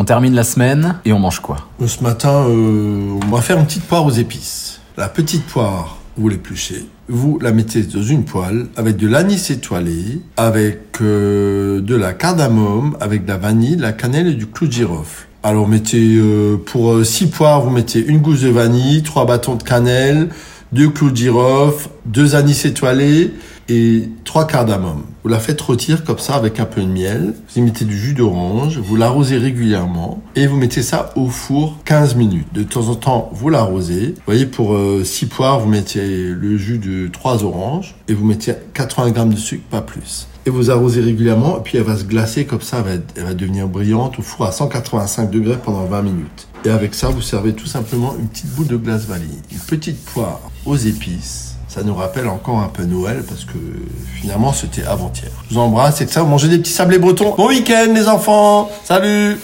On termine la semaine et on mange quoi? Ce matin, euh, on va faire une petite poire aux épices. La petite poire, vous l'épluchez, vous la mettez dans une poêle avec de l'anis étoilé, avec euh, de la cardamome, avec de la vanille, de la cannelle et du clou de girofle. Alors mettez euh, pour 6 poires, vous mettez une gousse de vanille, 3 bâtons de cannelle, 2 clous de girofle, 2 anis étoilés et 3 cardamomes. Vous la faites rôtir comme ça avec un peu de miel. Vous y mettez du jus d'orange, vous l'arrosez régulièrement et vous mettez ça au four 15 minutes. De temps en temps, vous l'arrosez. Vous voyez, pour 6 poires, vous mettez le jus de 3 oranges et vous mettez 80 grammes de sucre, pas plus. Et vous arrosez régulièrement et puis elle va se glacer comme ça, elle va, elle va devenir brillante au four à 185 degrés pendant 20 minutes. Et avec ça, vous servez tout simplement une petite boule de glace vanille, une petite poire aux épices ça nous rappelle encore un peu Noël parce que finalement c'était avant-hier. Je vous embrasse et que ça, vous mangez des petits sablés bretons. Bon week-end les enfants Salut